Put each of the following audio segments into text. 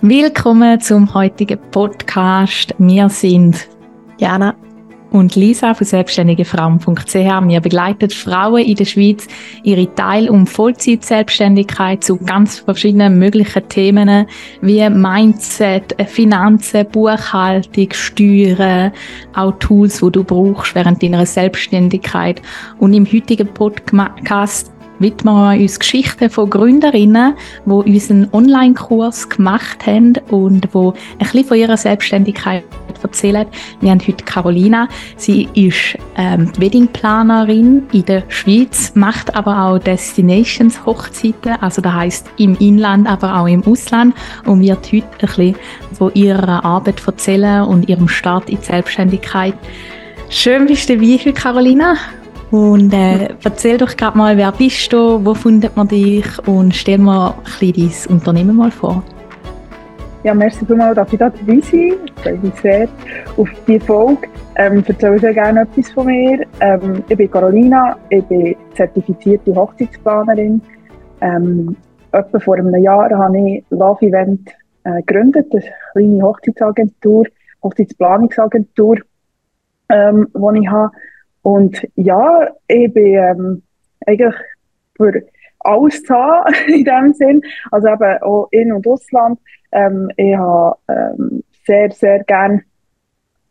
Willkommen zum heutigen Podcast. Wir sind Jana und Lisa von selbstständigefrauen.ch. Wir begleiten Frauen in der Schweiz ihre Teil- und Vollzeit-Selbstständigkeit zu ganz verschiedenen möglichen Themen wie Mindset, Finanzen, Buchhaltung, Steuern, auch Tools, die du brauchst während deiner Selbstständigkeit. Und im heutigen Podcast widmen wir uns Geschichten von Gründerinnen, die unseren Online-Kurs gemacht haben und die ein bisschen von ihrer Selbstständigkeit erzählen. Wir haben heute Carolina. Sie ist ähm, Weddingplanerin in der Schweiz, macht aber auch Destinations Hochzeiten, also das heißt im Inland, aber auch im Ausland und wird heute ein bisschen von ihrer Arbeit erzählen und ihrem Start in die Selbstständigkeit. Schön bist du dabei, Carolina. Und äh, erzähl doch gerade mal, wer bist du, wo findet man dich und stell mir ein bisschen dein Unternehmen mal vor. Ja, merci vielmals, dass ich da dabei sein freue mich sehr auf diese Folge. Ähm, erzähle sehr gerne etwas von mir. Ähm, ich bin Carolina, ich bin zertifizierte Hochzeitsplanerin. Ähm, etwa vor einem Jahr habe ich Love Event äh, gegründet, eine kleine Hochzeitsagentur, Hochzeitsplanungsagentur, ähm, die ich habe. Und ja, ich bin ähm, eigentlich für alles zu haben, in dem Sinn. Also eben auch in- und Ausland. Ähm, ich habe ähm, sehr, sehr gerne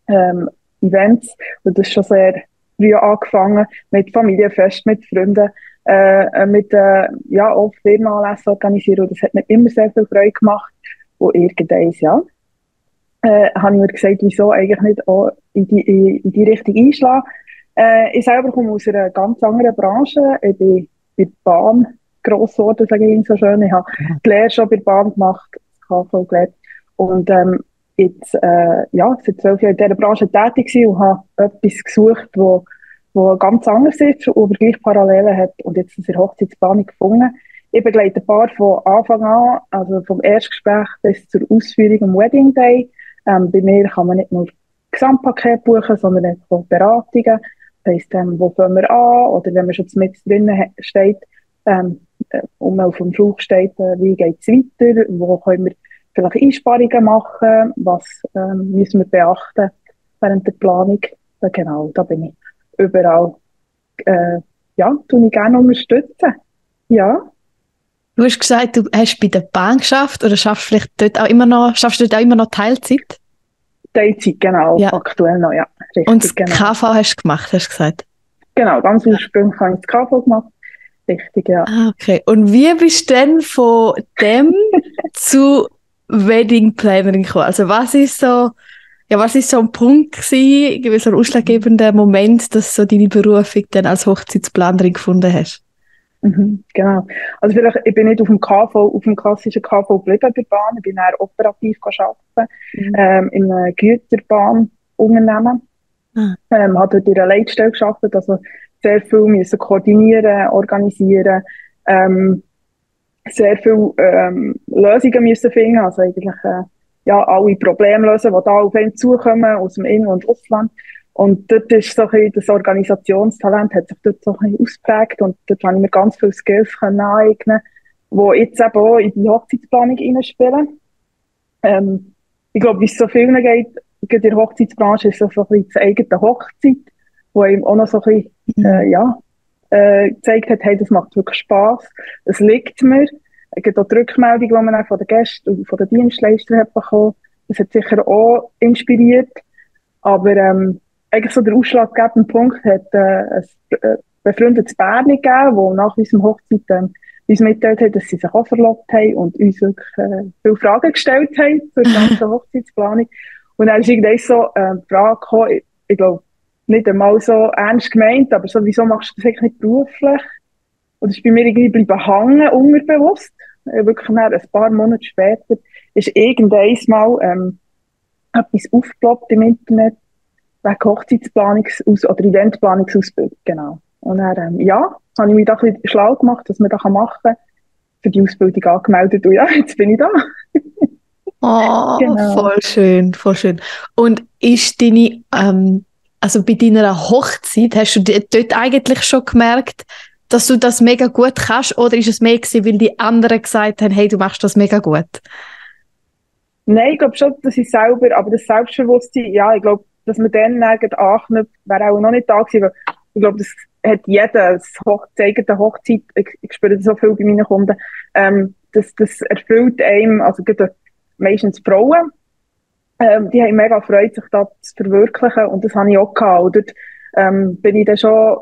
ähm, Events. Und das ist schon sehr früh angefangen mit Familienfest, mit Freunden, äh, mit äh, ja, auch Firmenanlässen organisieren. Und das hat mir immer sehr viel Freude gemacht. Und irgendwann, ja, äh, habe ich mir gesagt, wieso eigentlich nicht auch in die, in die Richtung einschlagen äh, ich selber komme aus einer ganz anderen Branche. Ich bin bei der Bahn gross geworden, sage ich so schön. Ich habe die Lehre schon bei der Bahn gemacht, das KV gelernt. Und ähm, jetzt, äh, ja, seit zwölf Jahren in dieser Branche tätig gewesen und habe etwas gesucht, wo, wo ganz anders ist, aber gleich Parallelen hat und jetzt in der Hochzeitsplanung gefunden. Ich begleite ein paar von Anfang an, also vom Erstgespräch bis zur Ausführung am Wedding Day. Ähm, bei mir kann man nicht nur Gesamtpaket buchen, sondern auch Beratungen heisst, ähm, wo fangen wir an? Oder wenn man schon mit drinnen steht, ähm, äh, und man auf dem Flug steht, äh, wie geht es weiter? Wo können wir vielleicht Einsparungen machen? Was ähm, müssen wir beachten während der Planung? Ja, genau, da bin ich überall, äh, ja, tue ich gerne unterstützen. Ja. Du hast gesagt, du hast bei der Bahn geschafft oder schaffst vielleicht dort auch immer noch, schaffst du dort auch immer noch Teilzeit? Teilzeit, genau, ja. aktuell noch, ja. Richtig, Und das genau. KV hast du gemacht, hast du gesagt? Genau, ganz ursprünglich habe ich das KV gemacht. Richtig, ja. Ah, okay. Und wie bist du denn von dem zu Wedding Plannerin gekommen? Also was ist so, ja, was ist so ein Punkt gewesen, so ein ausschlaggebender Moment, dass du so deine Berufung dann als Hochzeitsplanerin gefunden hast? Mhm, genau. Also vielleicht, ich bin nicht auf dem KV, auf dem klassischen KV geblieben bei Bahn, ich bin eher operativ arbeiten, mhm. ähm, in einem Güterbahnunternehmen. Mhm. Ähm, habe dort einer Leitstelle gearbeitet, also sehr viel müssen koordinieren, organisieren, ähm, sehr viel ähm, Lösungen müssen finden, also eigentlich äh, ja, alle Probleme lösen, die da auf einen zukommen, aus dem In- und Ausland. Und dort ist so ein das Organisationstalent hat sich dort so ein ausprägt und dort habe ich mir ganz viele Skills aneignen, die jetzt eben auch in die Hochzeitsplanung hineinspielen. Ähm, ich glaube, wie es so vielen geht, in der Hochzeitsbranche ist so, so ein bisschen die eigene Hochzeit, wo ihm auch noch so ein bisschen, mhm. äh, ja, äh, gezeigt hat, hey, das macht wirklich Spass, es liegt mir. Es gibt auch die Rückmeldung, die man auch von den Gästen und von den Dienstleistern hat bekommen. Das hat sicher auch inspiriert. Aber ähm, eigentlich so der ausschlaggebende Punkt hat äh, ein äh, befreundetes Pärchen gegeben, wo nach unserem Hochzeit ähm, uns mitteilt hat, dass sie sich auch verlobt haben und uns wirklich äh, viele Fragen gestellt haben zur ganzen Hochzeitsplanung. Und dann ist irgendwann so äh, die Frage gekommen, ich, ich glaube, nicht einmal so ernst gemeint, aber so, wieso machst du das eigentlich nicht beruflich? Und das ist bei mir irgendwie bleiben hängen, unterbewusst. Äh, wirklich nach ein paar Monate später ist irgendwann mal ähm, etwas aufgeploppt im Internet, wegen Hochzeitsplanungs- oder Eventplanungsausbildung, genau. Und dann, ähm, ja, habe ich mich da ein bisschen schlau gemacht, was man da machen kann. Für die Ausbildung angemeldet und ja, jetzt bin ich da. oh, genau. voll schön, voll schön. Und ist deine, ähm, also bei deiner Hochzeit, hast du dort eigentlich schon gemerkt, dass du das mega gut kannst oder ist es mehr gewesen, weil die anderen gesagt haben, hey, du machst das mega gut? Nein, ich glaube schon, dass ich selber, aber das Selbstbewusstsein, ja, ich glaube, dass man dann anknüpft, wäre auch noch nicht da gewesen, ich glaube, das hat jeder das eigene Hochzeit, ich, ich spüre das so viel bei meinen Kunden, ähm, das, das erfüllt einem, also meistens Frauen, ähm, die haben mega Freude, sich da zu verwirklichen und das habe ich auch gehabt. Und dort ähm, bin ich dann schon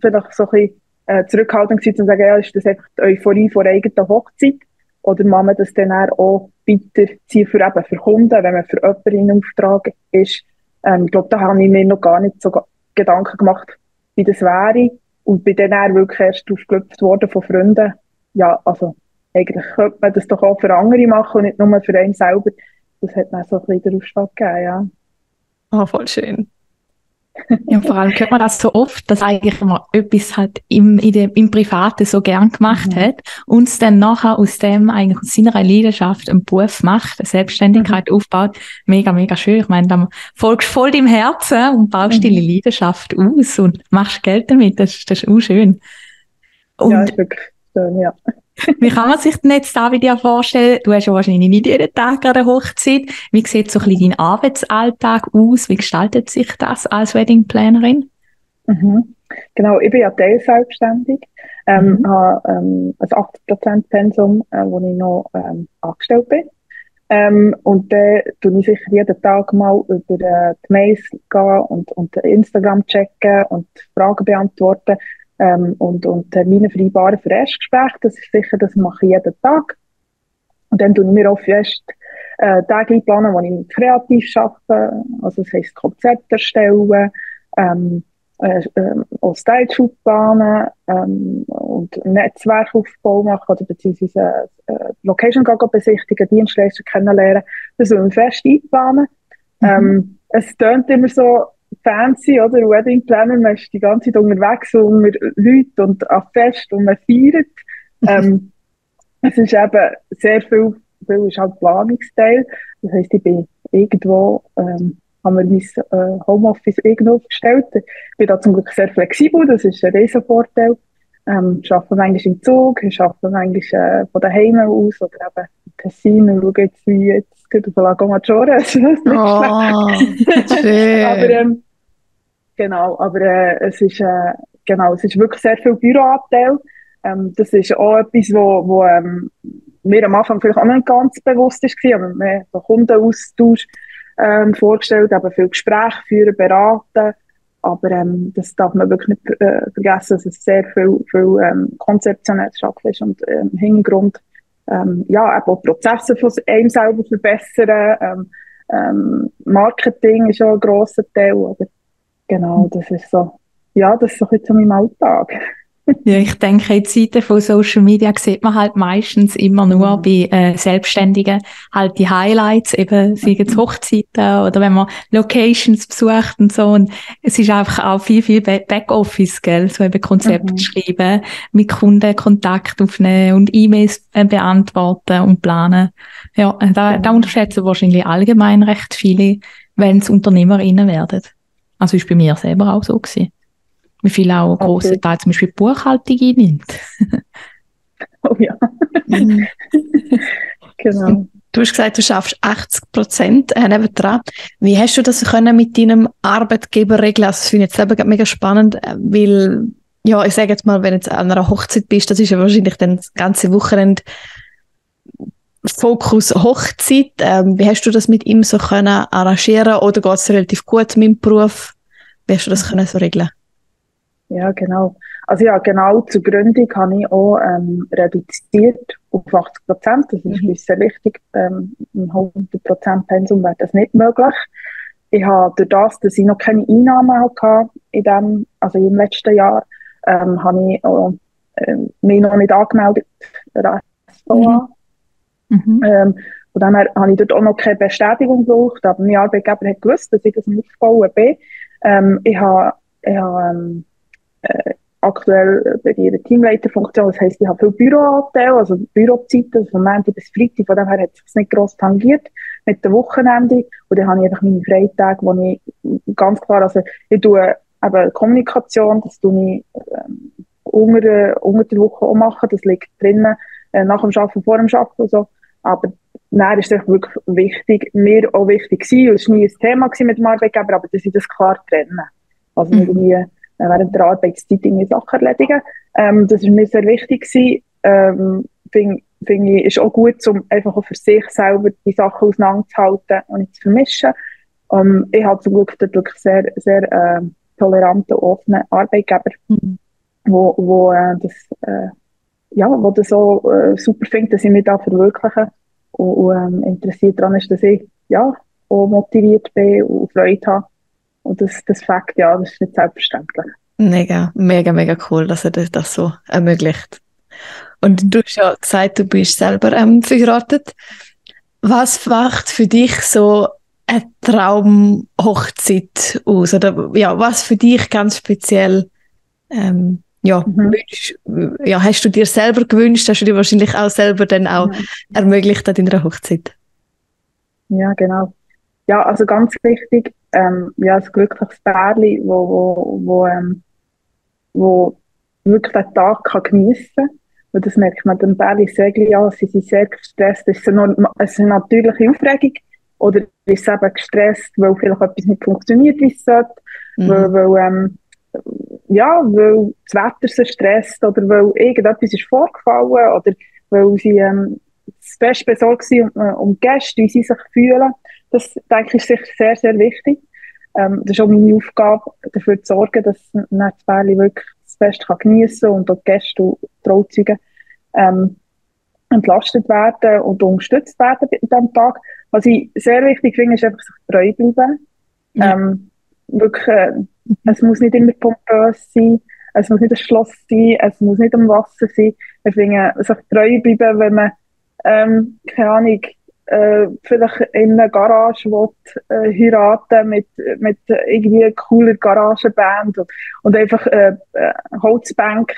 vielleicht so ein bisschen äh, zurückhaltend gewesen, zu sagen, ja, ist das einfach die Euphorie vor eigener Hochzeit oder kann man das dann auch weiterziehen für eben für Kunden, wenn man für jemanden in Auftrag ist. Ähm, ich glaube, da habe ich mir noch gar nicht so Gedanken gemacht, wie das wäre und bin dann auch wirklich erst aufgelöpft worden von Freunden. Ja, also eigentlich könnte man das doch auch für andere machen und nicht nur für einen selber das hat mir so ein bisschen den Ausschlag gegeben, ja. Oh, voll schön. ja, vor allem hört man das so oft, dass eigentlich man etwas halt im, in dem, im Privaten so gern gemacht mhm. hat und es dann nachher aus dem eigentlich aus seiner Leidenschaft einen Beruf macht, eine Selbstständigkeit mhm. aufbaut. Mega, mega schön. Ich meine, dann folgst voll deinem Herzen und baust mhm. deine Leidenschaft aus und machst Geld damit. Das, das ist auch schön. Und ja, ist wirklich schön, ja. Wie kann man sich denn jetzt da dir vorstellen? Du hast ja wahrscheinlich nicht jeden Tag an der Hochzeit. Wie sieht so ein bisschen dein Arbeitsalltag aus? Wie gestaltet sich das als Weddingplanerin? Mhm. Genau, ich bin ja teilselbstständig. Ähm, mhm. habe ähm, ein 80% Pensum, äh, wo ich noch ähm, angestellt bin. Ähm, und dann tue ich sicher jeden Tag mal über äh, die Mails gehen und, und Instagram checken und Fragen beantworten ähm, und, und Termine vereinbaren für Erstgespräche. Das ist sicher, das mache ich jeden Tag. Und dann ich mir auch fest äh, Tage planen, wo ich kreativ arbeite, also das heisst Konzept erstellen, ähm, äh, äh, auch Style-Shoot planen ähm, und Netzwerkaufbau machen oder beziehungsweise äh, Location besichtigen, Dienstleister kennenlernen. Das soll ich fest einplanen. Mhm. Ähm, es tönt immer so, fancy, oder? Wedding Planner, man ist die ganze Zeit unterwegs unter Leuten und an Fest und man feiert. ähm, es ist eben sehr viel, viel ist halt Planungsteil. Das heisst, ich bin irgendwo, ähm, haben wir mein äh, Homeoffice irgendwo aufgestellt. Ich bin da zum Glück sehr flexibel, das ist ein Riesenvorteil. Ähm, ich arbeite manchmal im Zug, ich arbeite manchmal äh, von daheim aus oder eben in Tessin und schaue jetzt, wie jetzt geht auf Lago Maggiore. oh, schön. aber ähm, Genau, aber äh, es ist äh, genau, es ist wirklich sehr viel Büroanteil. Ähm, das ist auch etwas, wo, wo ähm, mir am Anfang vielleicht auch nicht ganz bewusst ist, aber wir haben Kundenaustausch ähm, vorgestellt, eben viel Gespräche führen, beraten. Aber ähm, das darf man wirklich nicht äh, vergessen, dass es sehr viel, viel ähm, konzeptionelles Arbeiten ist und ähm, im Hintergrund ähm, ja, eben auch Prozesse von einem selber verbessern. Ähm, ähm, Marketing ist auch ein grosser Teil. Oder Genau, das ist so, ja, das ist so jetzt so mein Alltag. Ja, ich denke, in Zeiten von Social Media sieht man halt meistens immer nur mhm. bei äh, Selbstständigen halt die Highlights, eben seien es mhm. Hochzeiten oder wenn man Locations besucht und so. Und es ist einfach auch viel, viel Backoffice, gell? So eben Konzepte mhm. schreiben, mit Kunden Kontakt aufnehmen und E-Mails äh, beantworten und planen. Ja, äh, da, da unterschätzen wahrscheinlich allgemein recht viele, wenn es UnternehmerInnen werden. Also ist bei mir selber auch so gewesen. Wie viel auch okay. große Teil zum Beispiel Buchhaltung einnimmt. oh ja. Genau. Du hast gesagt, du schaffst 80 Prozent äh, nebendran. Wie hast du das können mit deinem Arbeitgeber regeln? Also, das finde ich jetzt selber mega spannend, äh, weil, ja, ich sage jetzt mal, wenn du jetzt an einer Hochzeit bist, das ist ja wahrscheinlich dann das ganze Wochenende Fokus Hochzeit. Ähm, wie hast du das mit ihm so können arrangieren oder geht es relativ gut mit dem Beruf? Wie hast du das können so regeln? Ja, genau. Also ja, genau zur Gründung habe ich auch ähm, reduziert auf 80 Prozent. Das ist mhm. sehr wichtig. Ähm, Im 100 Prozent Pensum wäre das nicht möglich. Ich habe durch das, dass ich noch keine Einnahmen hatte in dem, also im letzten Jahr, ähm, habe ich auch, äh, mich noch nicht angemeldet, SVA. Mhm. Mhm. Ähm, von dem her habe ich dort auch noch keine Bestätigung gebraucht, aber mein Arbeitgeber hat gewusst, dass ich das aufbauen bin. Ähm, ich habe, ich habe ähm, äh, aktuell bei ihrer Teamleiterfunktion, das heisst, ich habe viel Büroanteil, also Bürozeiten, also von Montag bis Freitag, von dem her hat es sich nicht gross tangiert mit dem Wochenende und dann habe ich einfach meine Freitage, wo ich ganz klar, also ich tue eben Kommunikation, das tue ich ähm, unter, unter der Woche auch machen, das liegt drinnen, äh, nach dem Arbeiten, vor dem Arbeiten und so, aber dann ist es wirklich wichtig, mir auch wichtig und es war nie ein Thema mit dem Arbeitgeber, aber dass ich das klar trenne. Also mhm. irgendwie äh, während der Arbeitszeit irgendwie Sachen erledigen. Ähm, das ist mir sehr wichtig gewesen. Ähm, Finde find ich, ist auch gut, um einfach auch für sich selber die Sachen auseinanderzuhalten und nicht zu vermischen. Ähm, ich habe zum Glück dort wirklich sehr, sehr äh, tolerante, offene Arbeitgeber, mhm. wo, wo äh, das, äh, ja, wo das so äh, super findet, dass ich mich da verwirkliche und, und ähm, interessiert daran ist, dass ich ja, auch motiviert bin und Freude habe. Und das, das Fakt, ja, das ist nicht selbstverständlich. Mega, mega, mega cool, dass er das, das so ermöglicht. Und du hast ja gesagt, du bist selber ähm, verheiratet. Was macht für dich so eine Traumhochzeit aus? Oder ja, was für dich ganz speziell ähm, ja, mhm. wünsch, ja, hast du dir selber gewünscht, hast du dir wahrscheinlich auch selber dann auch ja. ermöglicht an deiner Hochzeit? Ja, genau. Ja, also ganz wichtig, ähm, ja, ein glückliches Pärchen, wo, wo, wo, ähm, wo wirklich den Tag kann geniessen kann. Und das merkt man dem Pärchen sehr ja, sie sind sehr gestresst. Es ist eine, es eine natürliche Aufregung. Oder ist es eben gestresst, weil vielleicht etwas nicht funktioniert, wie es sollte. Mhm. Weil, weil ähm, ja, weil das Wetter so stresst oder weil irgendetwas ist vorgefallen oder weil sie ähm, das beste besorgt sind um, äh, um Gäste, wie sie sich fühlen. Das, denke ich, ist sicher sehr, sehr wichtig. Ähm, das ist auch meine Aufgabe, dafür zu sorgen, dass das Bärli wirklich das Beste kann geniessen und auch die Gäste und Trauzeugen ähm, entlastet werden und unterstützt werden an diesem Tag. Was ich sehr wichtig finde, ist einfach sich treu bleiben. Ja. Ähm, wirklich, äh, es muss nicht immer pompös sein, es muss nicht ein Schloss sein, es muss nicht am Wasser sein. Ich finde, sich treu bleiben, wenn man, ähm, keine Ahnung, äh, vielleicht in einer Garage will, äh, heiraten mit, mit irgendwie einer cooler Garagenband und, und einfach äh, äh, Holzbank,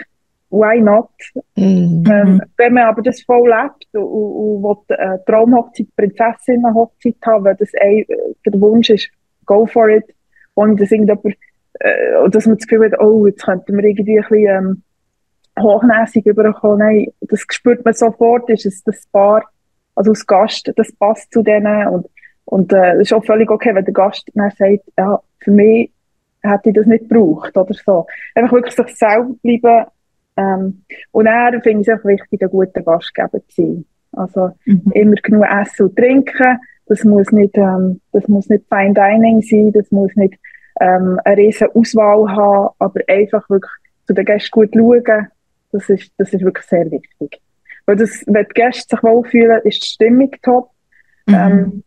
why not? Mhm. Ähm, wenn man aber das voll lebt und, und, und will eine Traumhochzeit, Prinzessinnenhochzeit haben, weil das ein, der Wunsch ist, go for it, ohne dass irgendjemand, äh, dass man das Gefühl hat, oh, jetzt könnten wir irgendwie ein bisschen ähm, hochnäsig überkommen. Nein, das spürt man sofort, ist es das Paar, also als Gast, das passt zu denen und, und äh, es ist auch völlig okay, wenn der Gast dann sagt, ja, für mich hätte ich das nicht gebraucht oder so. Einfach wirklich sich selber bleiben ähm, und dann finde ich es auch wichtig, ein guter Gastgeber zu sein. Also mhm. immer genug essen und trinken, das muss nicht, ähm, das muss nicht Fine Dining sein, das muss nicht ähm, eine riesige Auswahl haben, aber einfach wirklich zu den Gästen gut schauen, das ist, das ist wirklich sehr wichtig. Weil das, wenn die Gäste sich wohlfühlen, ist die Stimmung top. Mhm. Ähm,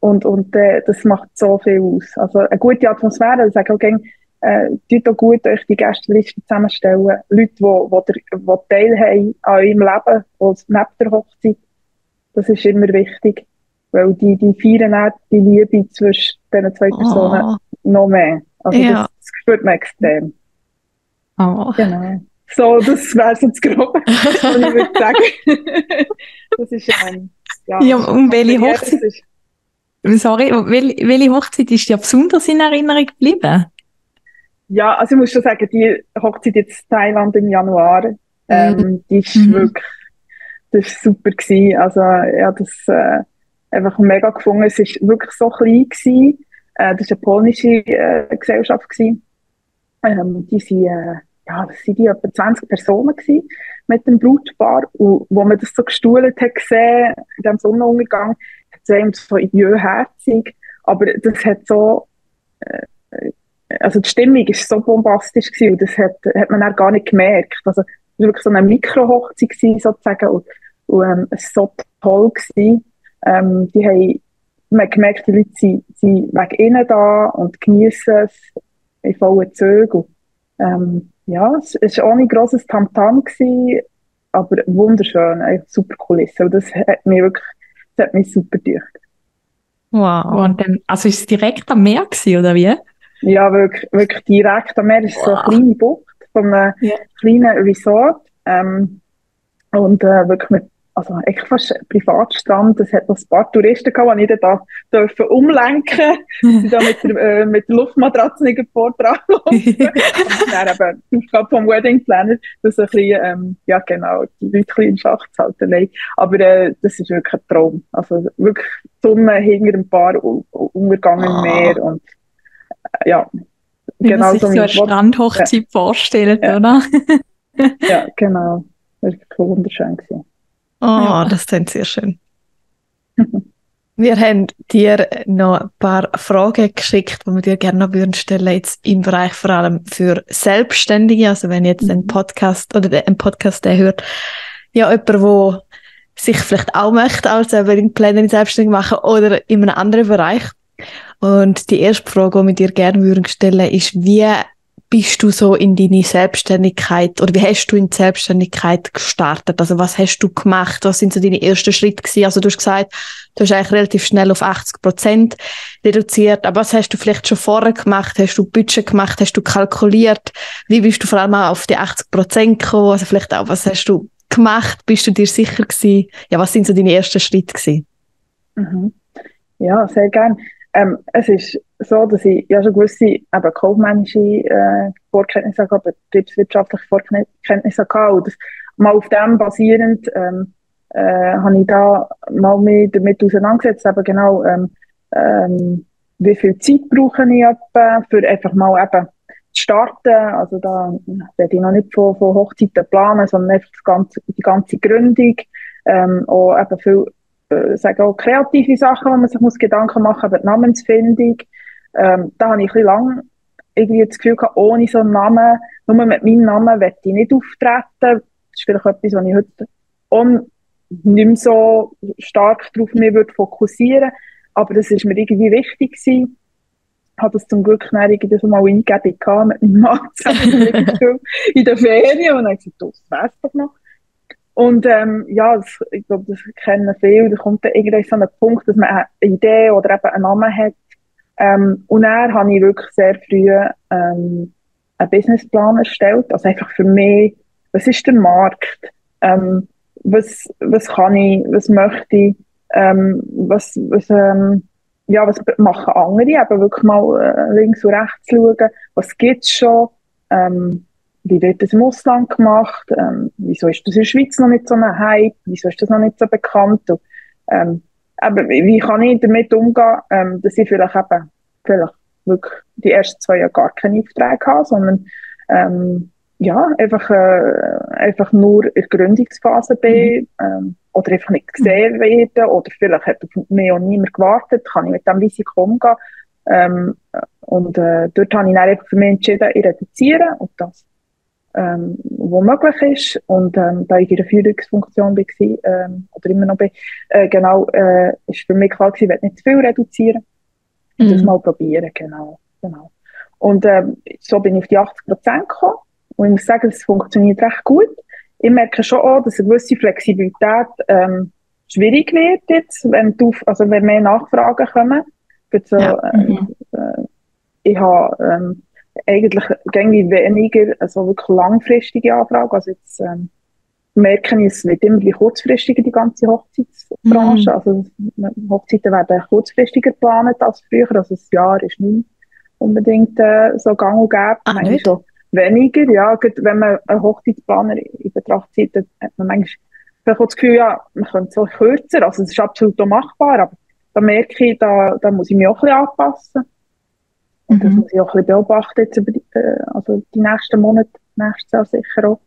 und und äh, das macht so viel aus. Also eine gute Atmosphäre, ich sage auch gerne, äh, tut auch gut euch die Gästeliste zusammenstellen. Leute, die, wo, wo teilhaben an eurem Leben, wo neben der Hochzeit, das ist immer wichtig. Weil die, die feiern auch die Liebe zwischen diesen zwei Personen oh. noch mehr. Also ja. das, spürt man extrem. Oh. Genau. So, das wäre so das Grobe, was ich würde sagen. das ist ähm, ja, ja, und welche Hochzeit? Sorry, welche, welche Hochzeit ist dir besonders in Erinnerung geblieben? Ja, also ich muss schon sagen, die Hochzeit jetzt in Thailand im Januar, ähm, mhm. die ist mhm. wirklich, das ist super gewesen. Also, ja, das, äh, einfach mega gefunden. Es ist wirklich so klein gewesen. Äh, das war eine polnische äh, Gesellschaft. Ähm, die sind, äh, ja, das sind die etwa 20 Personen gewesen mit dem Blutpaar. Und wo man das so gestuhlt hat gesehen, in diesem Sonnenuntergang, hat es so idiotherzig. Aber das hat so, äh, also die Stimmung ist so bombastisch gewesen und das hat, hat man auch gar nicht gemerkt. Also, es war wirklich so eine Mikrohochzeit sozusagen und, und ähm, es war so toll gewesen. Ähm, die haben, man hat gemerkt, die Leute sind, sind wegen innen da und genießen es in vollen Zügen. Ähm, ja, es war ohne grosses Tamtam, gewesen, aber wunderschön, eine super Kulisse. Und das hat mich wirklich, das hat mich super gedacht. Wow, und dann, also ist es direkt am Meer gewesen, oder wie? Ja, wirklich, wirklich direkt am Meer. Es ist wow. so eine kleine Bucht von einem yeah. kleinen Resort. Ähm, und äh, wirklich mit also echt fast Privatstrand. Es hat noch ein paar Touristen gehabt, die ich da dürfen umlenken durfte. da mit der, äh, mit der Luftmatratze nicht Vortrag Und dann eben die Aufgabe vom Wedding Planner, das ein bisschen, ähm, ja genau, die Leute in Schach zu halten. Nein. Aber äh, das ist wirklich ein Traum. Also wirklich Sonne hinter ein paar Untergang im Meer und äh, ja. Wie genau man sich so eine Strandhochzeit ja. vorstellt, ja. oder? ja, genau. Das war wunderschön. Gewesen. Oh, ja. das klingt sehr schön. Wir haben dir noch ein paar Fragen geschickt, die wir dir gerne noch würden stellen, jetzt im Bereich vor allem für Selbstständige. Also wenn jetzt ein mhm. Podcast oder ein Podcast der hört, ja, jemand, der sich vielleicht auch möchte als Pläne selbstständig machen oder in einem anderen Bereich. Und die erste Frage, die wir dir gerne würden stellen, ist, wie bist du so in deine Selbstständigkeit oder wie hast du in die Selbstständigkeit gestartet? Also was hast du gemacht? Was sind so deine ersten Schritte gewesen? Also du hast gesagt, du hast eigentlich relativ schnell auf 80 Prozent reduziert. Aber was hast du vielleicht schon vorher gemacht? Hast du Budget gemacht? Hast du kalkuliert? Wie bist du vor allem auch auf die 80 Prozent gekommen? Also vielleicht auch, was hast du gemacht? Bist du dir sicher gewesen? Ja, was sind so deine ersten Schritte gewesen? Mhm. Ja, sehr gerne. Ähm, es ist so, dass ich ja schon gewisse eben kaufmännische äh, Vorkenntnisse hatte, betriebswirtschaftliche Vorkenntnisse hatte. Und das, mal auf dem basierend ähm, äh, habe ich da mal mich damit auseinandergesetzt, eben genau, ähm, ähm, wie viel Zeit brauche ich etwa, für einfach mal eben zu starten. Also da werde ich noch nicht von, von Hochzeiten planen, sondern einfach ganze, die ganze Gründung, ähm, auch eben viel äh, sagen auch kreative Sachen, wo man sich muss Gedanken machen muss, über die Namensfindung. Ähm, da habe ich ein bisschen lang irgendwie das Gefühl gehabt, ohne so einen Namen, nur mit meinem Namen möchte ich nicht auftreten. Das ist vielleicht etwas, was ich heute auch nicht mehr so stark darauf mich würde fokussieren aber das ist mir irgendwie wichtig gewesen. Ich habe das zum Glück dann irgendwie so mal eingegeben mit meinem Mann zusammen in der Ferien und dann habe ich gesagt, das wär's doch noch. Und ähm, ja, das, ich glaube, das kennen viele. Da kommt dann irgendwie so ein Punkt, dass man eine Idee oder eben einen Namen hat. Ähm, und dann habe ich wirklich sehr früh ähm, einen Businessplan erstellt. Also einfach für mich, was ist der Markt? Ähm, was, was kann ich, was möchte ich? Ähm, was, was, ähm, ja, was machen andere? Eben wirklich mal äh, links und rechts schauen. Was gibt's schon? Ähm, wie wird das im Ausland gemacht, ähm, wieso ist das in der Schweiz noch nicht so ein Hype, wieso ist das noch nicht so bekannt und, ähm, aber wie kann ich damit umgehen, ähm, dass ich vielleicht eben, vielleicht wirklich die ersten zwei Jahre gar keine Aufträge habe, sondern ähm, ja, einfach, äh, einfach nur in der Gründungsphase bin, mhm. ähm, oder einfach nicht gesehen werden, oder vielleicht hat auf mich auch niemand gewartet, kann ich mit dem Risiko umgehen. Ähm, und äh, dort habe ich dann einfach für mich entschieden, ich reduziere und das ähm, wo möglich ist. Und ähm, da ich in der Führungsfunktion war, ähm, oder immer noch bin, äh, genau, äh, ist für mich klar gewesen, ich nicht zu viel reduzieren. Mhm. Das mal probieren, genau. genau. Und ähm, so bin ich auf die 80 Prozent gekommen. Und ich muss sagen, es funktioniert recht gut. Ich merke schon auch, dass eine gewisse Flexibilität ähm, schwierig wird jetzt, wenn, du, also wenn mehr Nachfragen kommen. So, ja. ähm, äh, ich habe ähm, eigentlich gängig weniger, also wirklich langfristige Anfragen. Also jetzt ähm, merke ich, es wird immer wie kurzfristiger, die ganze Hochzeitsbranche. Mhm. Also Hochzeiten werden kurzfristiger geplant als früher. Also ein Jahr ist nicht unbedingt äh, so gang und gäbe. Ah, nicht? Schon weniger, ja. Wenn man einen Hochzeitsplaner in Betracht zieht, dann hat man manchmal das Gefühl, ja, man könnte so kürzer. Also es ist absolut machbar, aber da merke ich, da, da muss ich mich auch ein bisschen anpassen. Und das mhm. muss ich auch ein bisschen beobachten jetzt über die, äh, also die nächsten Monate, nächstes Jahr sicher auch.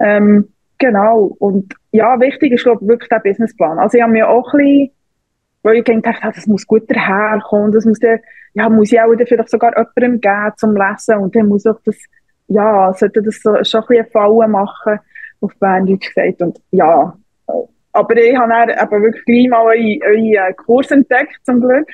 Ähm, genau. Und ja, wichtig ist, glaube ich, wirklich der Businessplan. Also ich habe mir auch ein bisschen, weil ich gedacht habe, das muss gut daherkommen, das muss der, ja, muss ich auch vielleicht sogar jemandem geben zum Lesen und dann muss auch das, ja, sollte das so, schon ein bisschen Fallen machen, auf Berndeutsch gesagt. Und ja, aber ich habe dann eben wirklich gleich mal euren, euren Kurs entdeckt, zum Glück.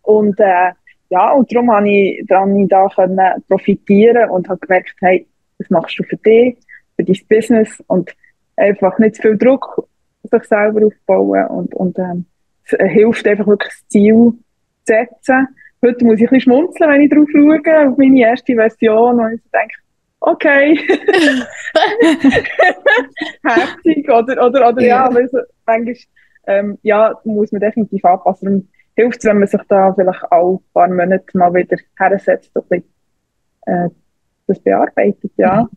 Und äh, ja, und darum habe ich, dann ich da können profitieren und habe gemerkt, hey, das machst du für dich, für dein Business und einfach nicht zu viel Druck sich selber aufbauen und, und ähm, es hilft einfach wirklich das Ziel zu setzen. Heute muss ich ein bisschen schmunzeln, wenn ich drauf schaue, auf meine erste Version und ich denke, okay. Herzig, oder, oder, oder ja, ja also, manchmal ähm, ja, muss man definitiv anpassen. Hilft es, wenn man sich da vielleicht ein paar Monate mal wieder hersetzt und ein bisschen, äh, das bearbeitet, ja.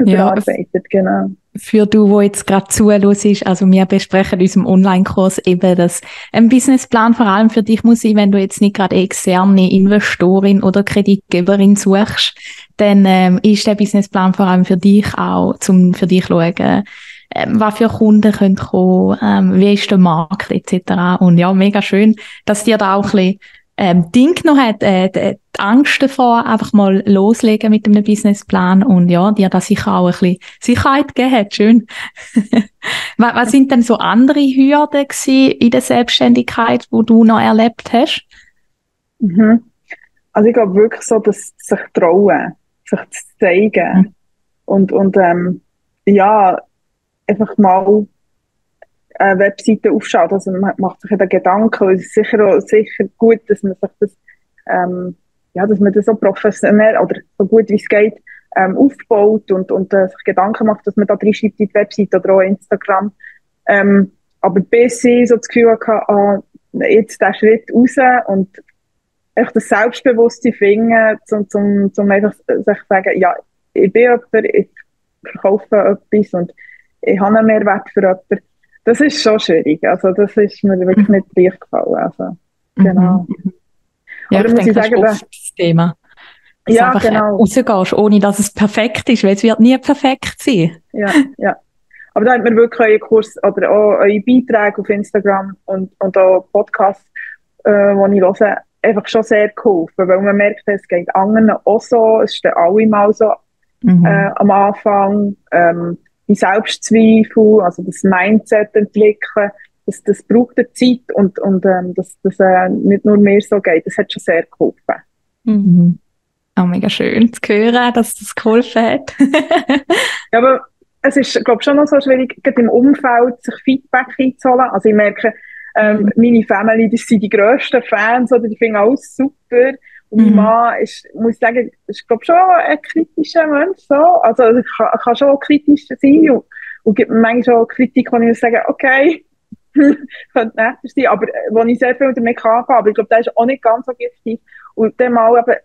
Ja, bearbeitet, genau für du, wo jetzt gerade zuhörst, also wir besprechen in unserem Online-Kurs eben, dass ein Businessplan vor allem für dich muss sein, wenn du jetzt nicht gerade externe Investorin oder Kreditgeberin suchst, dann ähm, ist der Businessplan vor allem für dich auch, zum für dich schauen, ähm, was für Kunden können kommen, ähm, wie ist der Markt etc. Und ja, mega schön, dass dir da auch ein bisschen ähm, Ding noch hat, äh, die, Angst davor, einfach mal loslegen mit einem Businessplan und ja, dir da sicher auch ein bisschen Sicherheit gegeben hat. Schön. was, was sind denn so andere Hürden in der Selbstständigkeit, wo du noch erlebt hast? Mhm. Also ich glaube wirklich so, dass sich trauen, sich zu zeigen mhm. und, und ähm, ja, einfach mal eine Webseite aufschaut. Also man macht sich eben Gedanken, es ist sicher, sicher gut, dass man sich das, ähm, ja, dass man das so professionell oder so gut wie es geht ähm, aufbaut und, und äh, sich Gedanken macht, dass man da drin schreibt in die Webseite oder auch Instagram. Ähm, aber bis ich so das Gefühl hatte, ah, jetzt der Schritt raus und echt das Selbstbewusstsein finden, zum, zum, zum einfach sich sagen, ja, ich bin jemand, ich verkaufe etwas und ich habe einen Mehrwert für jemanden das ist schon schwierig. Also das ist mir wirklich nicht leicht gefallen. Also, mhm. genau. Mhm. Ja, Oder ich denke, ich sagen, das ist oft das Thema. Dass ja, einfach genau. rausgehst, ohne dass es perfekt ist, weil es wird nie perfekt sein. Ja, ja. Aber da hat mir wirklich euren Kurs oder auch eure Beiträge auf Instagram und, und auch Podcasts, äh, die ich höre, einfach schon sehr geholfen, weil man merkt, es geht anderen auch so, es ist dann alle mal so mhm. äh, am Anfang. Ähm, die Selbstzweifel, also das Mindset entwickeln, das, das braucht eine Zeit und, und ähm, dass das äh, nicht nur mir so geht, das hat schon sehr geholfen. Mhm. Oh, mega schön zu hören, dass das geholfen hat. ja, aber es ist, glaube ich, schon noch so schwierig, gerade im Umfeld sich Feedback einzuholen. Also ich merke, ähm, mhm. meine Family, das sind die grössten Fans, oder die finden alles super. Und mein mhm. Mann ist, muss ich sagen, ist, glaube schon ein kritischer Mensch, so. Also, ich kann, kann schon kritisch sein und, und gibt mir manchmal schon Kritik, wo ich muss sagen, okay, könnte netter sein, aber, äh, wo ich sehr viel damit kann aber ich glaube, der ist auch nicht ganz so giftig. Und dann mal eben,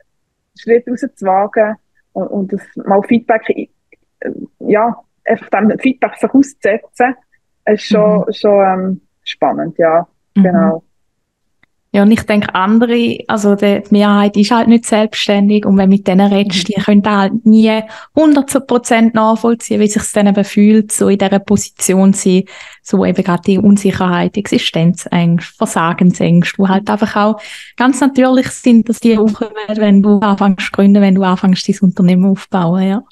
Schritt rauszuwagen und, und das mal Feedback, äh, ja, einfach dem Feedback sich auszusetzen, ist schon, mhm. schon, ähm, spannend, ja. Mhm. Ja, und ich denke, andere, also die Mehrheit ist halt nicht selbstständig und wenn mit denen redest, die können halt nie 100% nachvollziehen, wie sich es dann eben fühlt, so in dieser Position sein, so eben gerade die Unsicherheit, Existenzängste, Versagensängste, wo halt einfach auch ganz natürlich sind, dass die aufkommen, wenn du anfängst zu gründen, wenn du anfängst, dein Unternehmen aufzubauen, ja.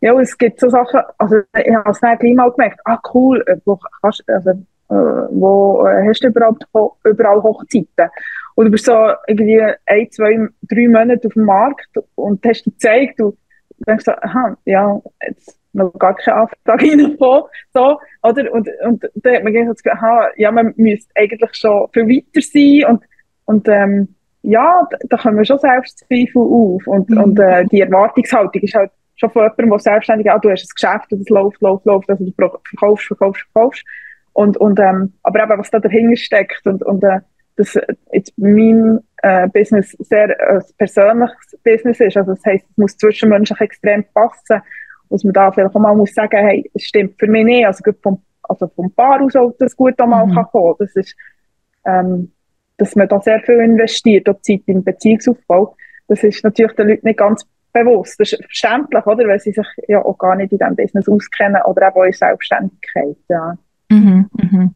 Ja, es gibt so Sachen, also ich habe es gleich mal gemerkt, ah cool, wo kannst, also wo äh, hast du überhaupt überall Hochzeiten? Und du bist so irgendwie ein, zwei, drei Monate auf dem Markt und hast dir gezeigt, du denkst so, aha, ja, jetzt noch gar kein Auftrag reingekommen, so, oder? Und, und da hat man gedacht, das Gefühl, aha, ja, man müsste eigentlich schon viel weiter sein und, und, ähm, ja, da, kommen schon Selbstzweifel auf und, mhm. und äh, die Erwartungshaltung ist halt schon von jemandem, der selbstständig ist, ah, du hast ein Geschäft und es läuft, läuft, läuft, also du verkaufst, verkaufst, verkaufst. Und, und, ähm, aber eben, was da dahinter steckt und, und äh, dass jetzt mein äh, Business sehr äh, persönliches Business ist. Also das heisst, es muss zwischenmenschlich extrem passen. Muss man da vielleicht auch mal muss sagen, hey, es stimmt für mich nicht. Also, vom, also vom Paar aus auch das gut einmal mhm. kann kommen. Das ist, ähm, dass man da sehr viel investiert, auch Zeit im Beziehungsaufbau. Das ist natürlich den Leuten nicht ganz bewusst. Das ist verständlich, oder? Weil sie sich ja auch gar nicht in diesem Business auskennen oder auch in Selbstständigkeit, ja. Mhm, mhm.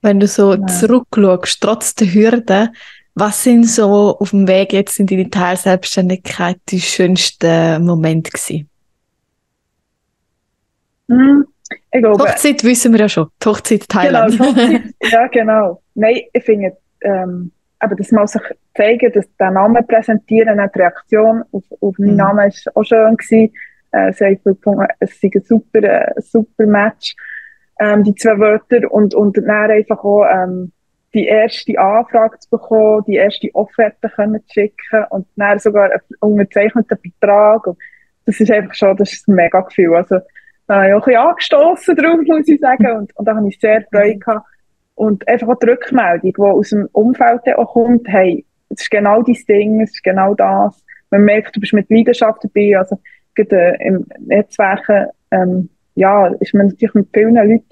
Wenn du so ja. zurückschaust, trotz der Hürden, was sind so auf dem Weg jetzt in deine Teilselbstständigkeit die schönsten Momente gewesen? Mm, ich glaube, Hochzeit wissen wir ja schon. Die Hochzeit Thailand. Genau, Hochzeit, ja, genau. Nein, ich finde, ähm, aber das mal sich zeigen, dass der Name präsentieren, die Reaktion auf, auf meinen mhm. Namen ist auch schön gewesen. Äh, sie haben gefunden, es ist ein super, äh, super Match ähm, die zwei Wörter und, und dann einfach auch, ähm, die erste Anfrage zu bekommen, die erste Offerte können zu schicken und dann sogar einen unterzeichneten Betrag. Und das ist einfach schon, das ist ein mega Gefühl. Also, da habe ich auch ein bisschen angestossen drauf, muss ich sagen. Und, und da habe ich sehr Freude gehabt. Und einfach auch die Rückmeldung, die aus dem Umfeld auch kommt, hey, es ist genau dein Ding, es ist genau das. Man merkt, du bist mit Leidenschaft dabei. Also, gerade äh, im Netzwerken, ähm, ja, ist man natürlich mit vielen Leuten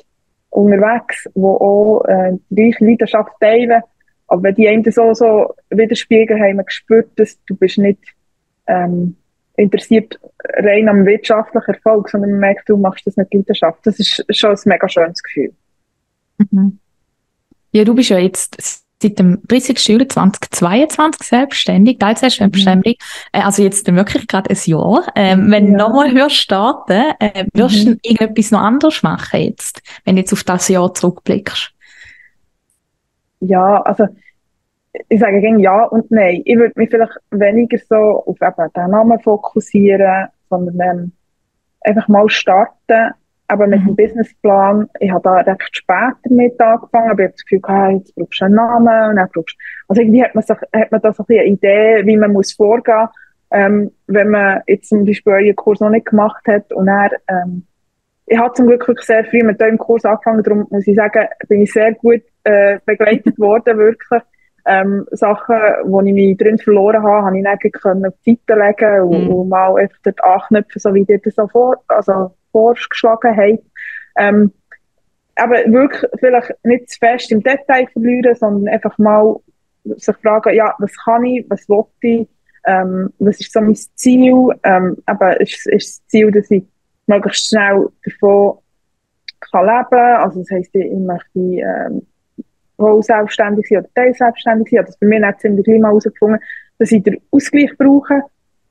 unterwegs, die auch äh, die gleiche Leidenschaft teilen. Aber wenn die einem so, so widerspiegeln, haben wir gespürt, dass du bist nicht ähm, interessiert rein am wirtschaftlichen Erfolg, sondern man merkt, du machst das mit Leidenschaft. Das ist schon ein mega schönes Gefühl. Mhm. Ja, du bist ja jetzt seit dem 30. Juli 2022 selbstständig, Teilselbstständig. Mhm. Äh, also jetzt wirklich gerade ein Jahr. Ähm, wenn ja. du nochmal hörst starten, äh, wirst mhm. du irgendetwas noch anders machen jetzt, wenn du jetzt auf das Jahr zurückblickst? Ja, also ich sage gegen ja und nein. Ich würde mich vielleicht weniger so auf eben den Namen fokussieren, sondern ähm, einfach mal starten aber mit mhm. dem Businessplan, ich habe da recht spät damit angefangen, aber ich habe das Gefühl gehabt, jetzt brauchst du einen Namen und dann brauchst also irgendwie hat man, sich, hat man da so eine Idee, wie man muss vorgehen, ähm, wenn man jetzt zum Beispiel einen Kurs noch nicht gemacht hat und er, ähm, ich habe zum Glück wirklich sehr früh mit diesem Kurs angefangen, darum muss ich sagen, bin ich sehr gut äh, begleitet worden, wirklich. Ähm, Sachen, wo ich mich drin verloren habe, habe ich dann können auf die Seite legen und, mhm. und mal einfach dort anknüpfen, so wie dir das so vor, also vorgeschlagen haben. Ähm, aber wirklich vielleicht nicht zu fest im Detail verlieren, sondern einfach mal sich fragen, ja, was kann ich, was will ich, ähm, was ist so mein Ziel, ähm, aber ist, ist das Ziel, dass ich möglichst schnell davon kann leben, also das heisst, ich möchte ähm, selbstständig sein oder teilselbstständig sein, das bei mir nicht ziemlich gleich mal herausgefunden, dass ich den Ausgleich brauche,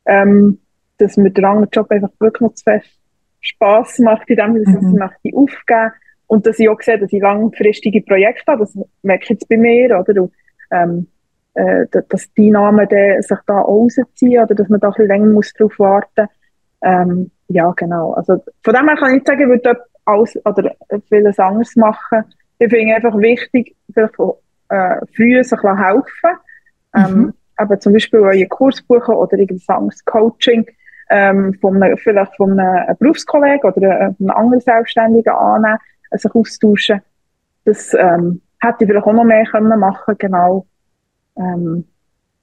ähm, dass mir der andere Job einfach wirklich noch zu fest Spass macht, in dem, dass mhm. ich möchte aufgeben und dass ich auch sehe, dass ich langfristige Projekte habe, das merke ich jetzt bei mir, oder? Und, ähm, äh, dass die Namen sich da rausziehen oder dass man da ein bisschen länger muss drauf warten ähm, ja, genau. Also, von dem her kann ich nicht sagen, ich würde alles oder vieles anderes machen. Ich finde einfach wichtig, vielleicht äh, früh sich helfen ähm, mhm. aber zum Beispiel einen Kurs buchen oder irgendein anderes Coaching ähm, von einem, vielleicht von einem Berufskollegen oder einem anderen Selbstständigen annehmen, äh, sich austauschen. Das ähm, hätte ich vielleicht auch noch mehr können machen genau. Ähm,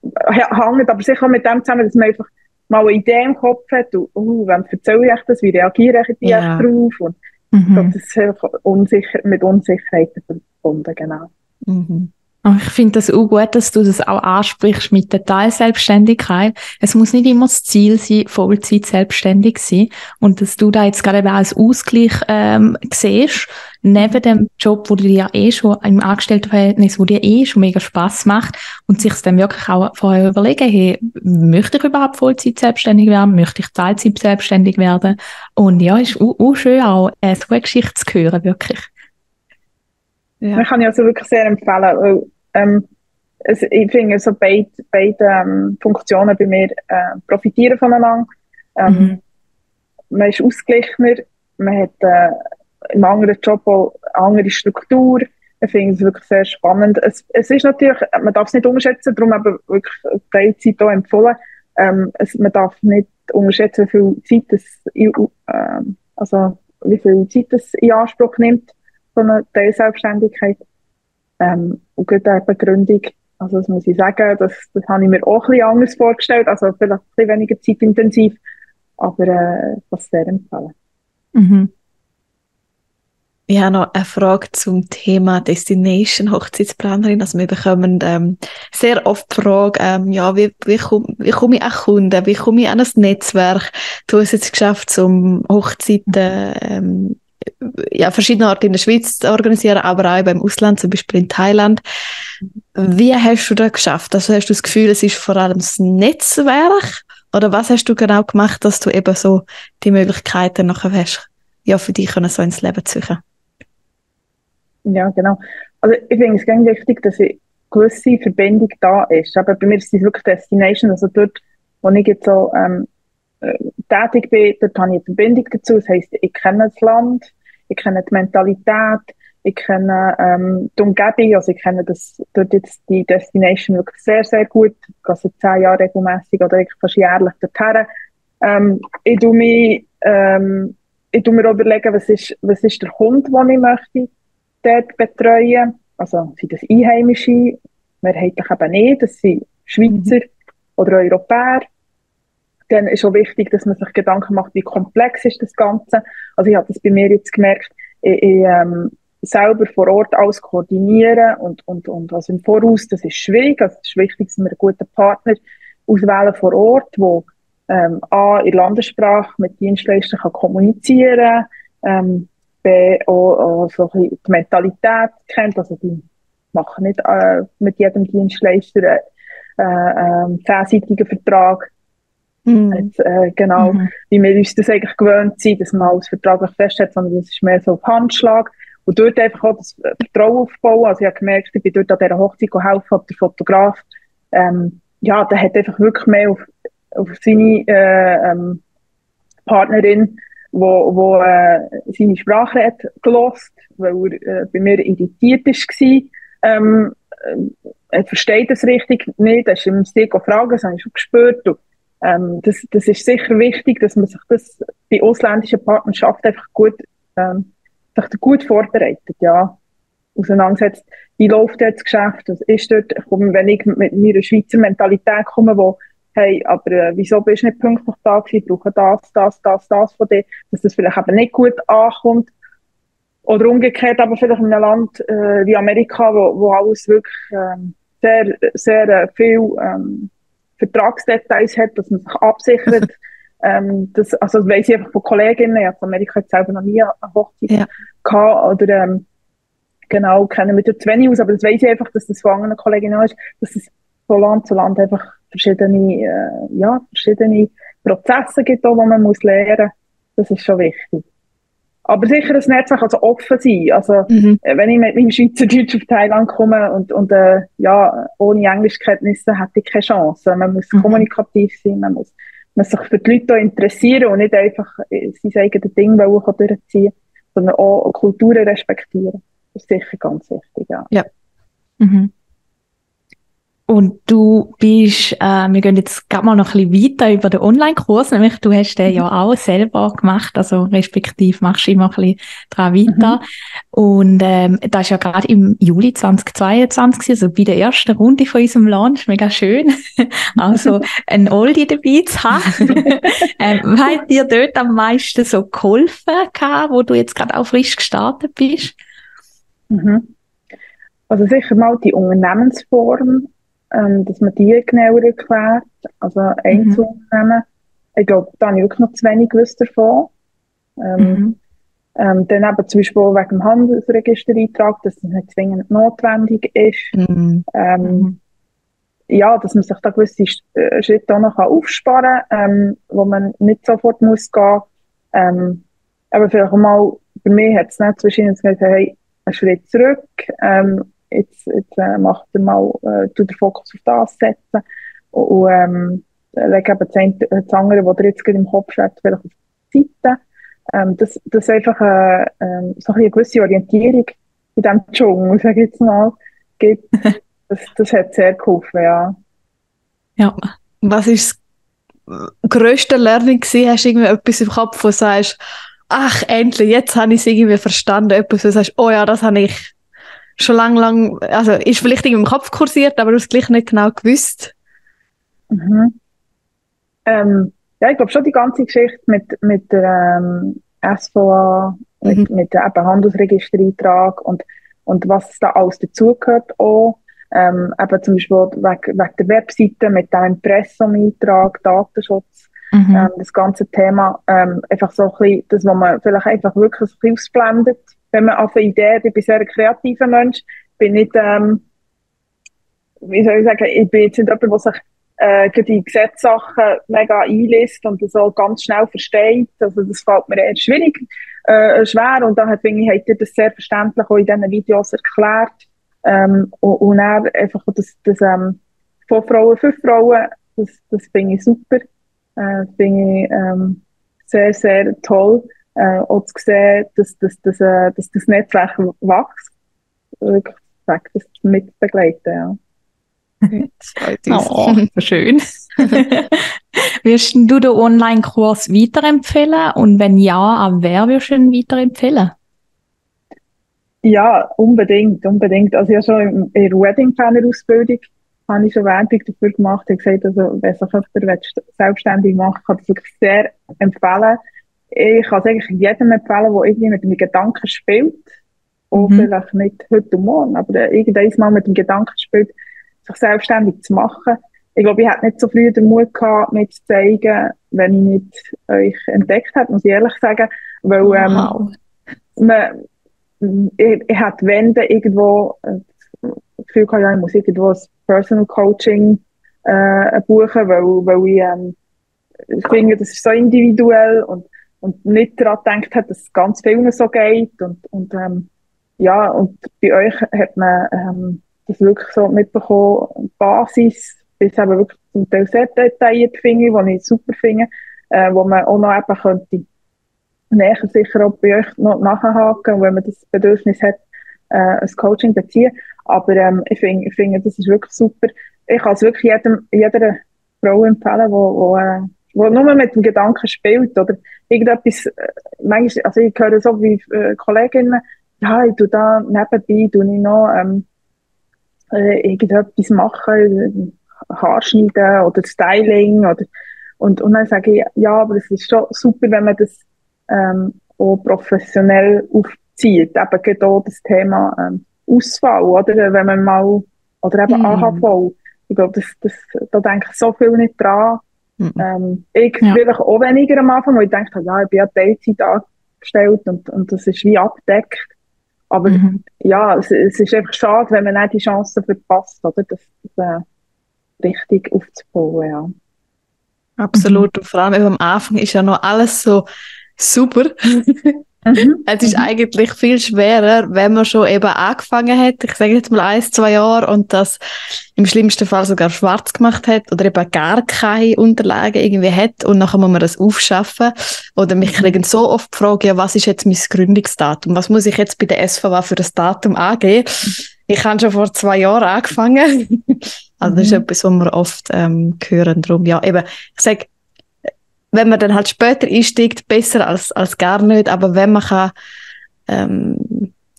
hängt aber sicher mit dem zusammen, dass man einfach mal eine Idee im Kopf hat und, uh, wem erzähle ich das, wie reagiere ich ja. drauf und mhm. ich glaube, das ist unsicher, mit Unsicherheiten verbunden, genau. Mhm. Ich finde das auch gut, dass du das auch ansprichst mit der Teilselbstständigkeit. Es muss nicht immer das Ziel sein, Vollzeit selbstständig sein. Und dass du da jetzt gerade eben als Ausgleich ähm, siehst, neben dem Job, wo du dir eh schon im Angestelltenverhältnis, wo dir eh schon mega Spaß macht und sich dann wirklich auch vorher überlegen, hey, möchte ich überhaupt Vollzeit selbstständig werden? Möchte ich Teilzeit selbstständig werden? Und ja, ist auch, auch schön auch, äh, so eine Geschichte zu hören, wirklich. Ja. Man kann ja also wirklich sehr empfehlen, weil, ähm, es, ich finde, so beide, beide ähm, Funktionen bei mir äh, profitieren voneinander. Ähm, mhm. Man ist ausgeglichener, man hat äh, im anderen Job auch eine andere Struktur. Ich finde es wirklich sehr spannend. Es, es ist natürlich, man darf es nicht unterschätzen, darum aber wirklich Teilzeit auch empfohlen. Ähm, es, man darf nicht unterschätzen, wie viel Zeit das, äh, also wie viel Zeit das in Anspruch nimmt so eine Teilselbstständigkeit. Ähm, und gerade die Begründung, also das muss ich sagen, das, das habe ich mir auch ein bisschen anders vorgestellt, also vielleicht ein bisschen weniger zeitintensiv, aber äh, das sehr empfehlen. Mhm. Ich habe noch eine Frage zum Thema Destination Hochzeitsplanerin. Also wir bekommen ähm, sehr oft die Frage, ähm, ja, wie, wie, komm, wie komme ich an Kunden, wie komme ich an ein Netzwerk? Du hast jetzt geschafft, um Hochzeiten ähm, ja, verschiedene Orte in der Schweiz zu organisieren, aber auch beim Ausland, zum Beispiel in Thailand. Wie hast du das geschafft? Also hast du das Gefühl, es ist vor allem das Netzwerk? Oder was hast du genau gemacht, dass du eben so die Möglichkeiten nachher hast, ja, für dich so ins Leben zu suchen? Ja, genau. Also ich finde es ganz wichtig, dass eine gewisse Verbindung da ist. Aber bei mir ist es wirklich Destination, also dort, wo ich jetzt so ähm, äh, tätig bin, dort habe ich eine Verbindung dazu. Das heisst, ich kenne das Land, ich kenne die Mentalität, Ich kenne ähm, die Umgebung, also ich kenne das, dort jetzt die Destination wirklich sehr, sehr gut. Ich gehe seit zehn Jahren regelmässig oder fast jährlich dorthin. Ähm, ich tue mich, ähm, ich tue mir überlegen, was ist, was ist der Hund, den ich möchte dort betreuen. Also sind das Einheimische, mehrheitlich eben nicht, das sind Schweizer mhm. oder Europäer. Dann ist auch wichtig, dass man sich Gedanken macht, wie komplex ist das Ganze. Also ich habe das bei mir jetzt gemerkt, ich, ich ähm, selber vor Ort alles koordinieren und, und, und also im Voraus, das ist schwierig. Also es ist wichtig, dass wir einen guten Partner auswählen vor Ort, wo ähm, A, in Landessprache mit Dienstleistern kann kommunizieren ähm, B, auch, auch so ein die Mentalität kennt, also die machen nicht äh, mit jedem Dienstleister äh, äh, zehnseitigen Vertrag. Mhm. Jetzt, äh, genau, mhm. wie wir uns das eigentlich gewöhnt sind, dass man alles vertraglich festhält, sondern das ist mehr so auf Handschlag. Und dort einfach auch das Vertrauen aufbauen. Also ich habe gemerkt, ich bin dort an dieser Hochzeit geholfen, der Fotograf, ähm, ja, der hat einfach wirklich mehr auf, auf seine äh, ähm, Partnerin, wo, wo äh, seine Sprache hat gelost, weil er äh, bei mir irritiert war. Ähm, äh, er versteht es richtig nicht, er ist im Stil fragen, das habe ich schon gespürt. Und, ähm, das, das ist sicher wichtig, dass man sich das bei ausländischen Partnerschaften einfach gut ähm, sich gut vorbereitet, ja, auseinandersetzt. Wie läuft jetzt das Geschäft? Was ist dort, wenn ich mit meiner Schweizer Mentalität komme, wo, hey, aber äh, wieso bist du nicht pünktlich da gewesen? Brauche das, das, das, das von dir, dass das vielleicht eben nicht gut ankommt. Oder umgekehrt aber vielleicht in einem Land äh, wie Amerika, wo, wo alles wirklich ähm, sehr, sehr äh, viel ähm, Vertragsdetails hat, dass man sich absichert. Ähm, das, also das weiss ich einfach von Kolleginnen, ich habe Amerika jetzt selber noch nie eine Hochzeit ja. gehabt, oder ähm, genau, kennen wir zu wenig aus, aber das weiss ich einfach, dass das von anderen Kolleginnen ist, dass es von Land zu Land einfach verschiedene, äh, ja, verschiedene Prozesse gibt, auch, die man muss lernen muss. Das ist schon wichtig. Aber sicher das Netzwerk also offen sein. Also, mhm. Äh, wenn ich mit meinem Schweizerdeutsch auf Thailand komme und, und äh, ja, ohne Englischkenntnisse hätte ich keine Chance. Man muss mhm. kommunikativ sein, man muss man sich für die Leute interessieren und nicht einfach äh, sein eigenes Ding durchziehen, sondern auch Kulturen respektieren. Das ist sicher ganz wichtig, ja. Ja. Mhm. Und du bist, äh, wir gehen jetzt gerade mal noch ein bisschen weiter über den Online-Kurs, nämlich du hast den ja auch selber gemacht, also respektiv machst du immer ein bisschen dran weiter. Mhm. Und ähm, das ist ja gerade im Juli 2022, also bei der ersten Runde von unserem Launch, mega schön, also ein Oldie dabei zu haben. ähm, was hat dir dort am meisten so geholfen, gehabt, wo du jetzt gerade auch frisch gestartet bist? Mhm. Also sicher mal die Unternehmensform ähm, dass man die genauer erklärt. Also Einzelunternehmen. Mhm. Ich glaube, da habe ich wirklich noch zu wenig gewusst davon. Ähm, mhm. ähm, dann eben zum Beispiel wegen dem Handelsregistereintrag, dass das nicht zwingend notwendig ist. Mhm. Ähm, mhm. ja, dass man sich da gewisse äh, Schritte auch noch aufsparen kann, ähm, wo man nicht sofort muss gehen. Ähm, aber vielleicht auch mal, bei mir hat es nicht zwischen gesagt, hey, einen Schritt zurück, ähm, jetzt, jetzt äh, macht er mal, äh, den Fokus auf das setzen und, und ähm, leg eben das, andere, was er jetzt gerade im Kopf hat, vielleicht auf die Seite. Ähm, das, das einfach äh, äh, so eine gewisse Orientierung in diesem Dschungel, sage ich jetzt mal, gibt. Das, das hat sehr geholfen, ja. Ja, was ist das grösste Learning gewesen? Hast du irgendwie etwas im Kopf, wo du sagst, ach, endlich, jetzt habe ich es irgendwie verstanden. Etwas, wo du sagst, oh ja, das habe ich schon lang, lang, also ist vielleicht irgendwie im Kopf kursiert, aber du hast gleich nicht genau gewusst. Mhm. Ähm, ja, ich glaube schon die ganze Geschichte mit, mit der ähm, SVA, mhm. mit, mit dem Handelsregistereintrag und, und was da alles dazugehört auch. Ähm, eben zum Beispiel wegen, wegen der Webseite mit dem Impressum-Eintrag, Datenschutz, mhm. ähm, das ganze Thema, ähm, einfach so ein bisschen, das, was man vielleicht einfach wirklich ein bisschen ausblendet, wenn man auf eine Idee, ich bin sehr ein kreativer Mensch, bin nicht, ähm, wie soll ich sagen, ich bin jetzt nicht jemand, der sich äh, die Gesetzessachen mega einliest und das auch ganz schnell versteht. Also das fällt mir eher schwierig, äh, schwer und dann finde ich, hat ihr das sehr verständlich auch in diesen Videos erklärt. Ähm, und, und einfach das, das ähm, von Frauen für Frauen, das, das finde ich super. Äh, finde ich ähm, sehr, sehr toll. Äh, auch zu sehen, dass, dass, dass, äh, dass das Netzwerk wächst. Wirklich das mitbegleiten, ja. Oh, schön. wirst du den Online-Kurs weiterempfehlen? Und wenn ja, an wer wirst du ihn weiterempfehlen? Ja, unbedingt, unbedingt. Also ja schon in der Wedding Planner Ausbildung habe ich schon Werbung dafür gemacht. Ich habe gesagt, also, wenn sich jemand selbstständig machen kann ich das wirklich sehr empfehlen. Ich kann es eigentlich jedem empfehlen, der irgendwie mit dem Gedanken spielt. Und mhm. vielleicht nicht heute und morgen, aber irgendwann mal mit dem Gedanken spielt, sich selbstständig zu machen. Ich glaube, ich hätte nicht so früh den Mut gehabt, mir zu zeigen, wenn ich nicht euch entdeckt hätte, muss ich ehrlich sagen. Weil, ähm, wow. man, ich, ich hätte Wände irgendwo, äh, das Gefühl gehabt, ja, ich muss irgendwo ein Personal Coaching, äh, buchen, weil, weil ich, ähm, ich finde, das ist so individuell und, und nicht daran gedacht hat, dass es ganz vielen so geht und, und, ähm, ja, und bei euch hat man, ähm, das wirklich so mitbekommen, Basis, bis eben wirklich zum Teil sehr detailliert finde, was ich super finde, äh, wo man auch noch eben könnte näher sicher auch bei euch noch nachhaken, wenn man das Bedürfnis hat, äh, ein Coaching beziehen. Aber ähm, ich finde, ich finde, das ist wirklich super. Ich kann es wirklich jedem, jeder Frau empfehlen, wo, wo, äh, wo nur mit dem Gedanken spielt oder irgendetwas, äh, manchmal, also ich höre so wie äh, Kolleginnen, ja, ich tu da nebenbei, tu ich noch ähm, äh, irgendetwas machen, Haarschneiden oder Styling oder und, und dann sage ich, ja, aber es ist schon super, wenn man das ähm, auch professionell aufzieht. Eben gerade auch das Thema ähm, Ausfall, oder? Wenn man mal, oder eben mm. AHV. Ich glaube, das, das, da denke ich so viel nicht dran. Mm. Ähm, ich ja. vielleicht auch weniger am Anfang, weil ich denke, ja, ich bin ja Teilzeit angestellt und, und das ist wie abdeckt. Aber mhm. ja, es, es, ist einfach schade, wenn man nicht die Chance verpasst, oder? Das, das äh, richtig aufzubauen, ja. Absolut. Mhm. Und vor allem am Anfang ist ja noch alles so super. Mhm. Es ist mhm. eigentlich viel schwerer, wenn man schon eben angefangen hat, ich sage jetzt mal ein, zwei Jahre und das im schlimmsten Fall sogar schwarz gemacht hat oder eben gar keine Unterlagen irgendwie hat und nachher muss man das aufschaffen. Oder mich mhm. kriegen so oft die Frage, ja, was ist jetzt mein Gründungsdatum? Was muss ich jetzt bei der SVA für das Datum angeben? Ich habe schon vor zwei Jahren angefangen. also das ist mhm. etwas, was wir oft ähm, hören. Darum, ja, eben, ich sage, wenn man dann halt später einsteigt, besser als, als gar nicht. Aber wenn man kann, ähm,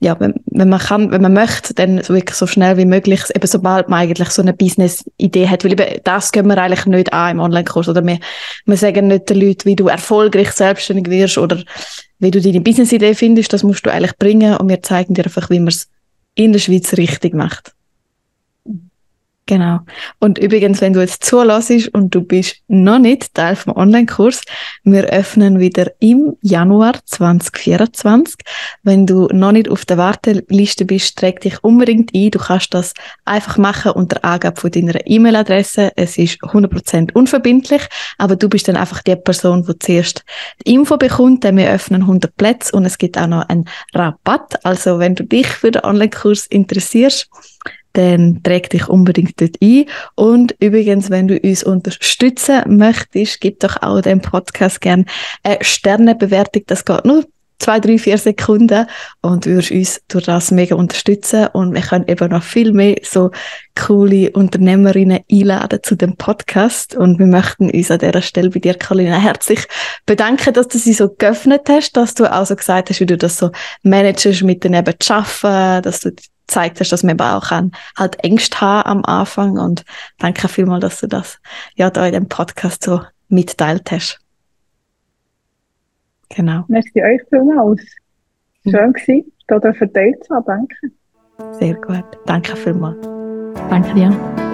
ja, wenn, wenn man kann, wenn man möchte, dann so wirklich so schnell wie möglich, eben sobald man eigentlich so eine Business-Idee hat, weil eben das gehen wir eigentlich nicht an im Online-Kurs oder wir, wir sagen nicht den Leuten, wie du erfolgreich selbstständig wirst oder wie du deine Business-Idee findest, das musst du eigentlich bringen und wir zeigen dir einfach, wie man es in der Schweiz richtig macht. Genau. Und übrigens, wenn du jetzt zulässt und du bist noch nicht Teil vom Online-Kurs, wir öffnen wieder im Januar 2024. Wenn du noch nicht auf der Warteliste bist, träg dich unbedingt ein. Du kannst das einfach machen unter Angabe von deiner E-Mail-Adresse. Es ist 100% unverbindlich, aber du bist dann einfach die Person, die zuerst die Info bekommt, denn wir öffnen 100 Plätze und es gibt auch noch einen Rabatt. Also wenn du dich für den Online-Kurs interessierst, dann träg dich unbedingt dort ein. Und übrigens, wenn du uns unterstützen möchtest, gib doch auch dem Podcast gerne eine Sternebewertung. Das geht nur zwei, drei, vier Sekunden und würdest uns durch das mega unterstützen und wir können eben noch viel mehr so coole Unternehmerinnen einladen zu dem Podcast und wir möchten uns an dieser Stelle bei dir, Carolina, herzlich bedanken, dass du sie so geöffnet hast, dass du auch so gesagt hast, wie du das so managest mit den eben zu arbeiten, dass du gezeigt hast, dass man eben auch kann, halt Ängste haben am Anfang und danke vielmals, dass du das ja da in dem Podcast so mitteilt hast. Genau. Merci euch vielmals. Schön mhm. gewesen, da verteilt zu haben. Danke. Sehr gut. Danke vielmals. Danke dir.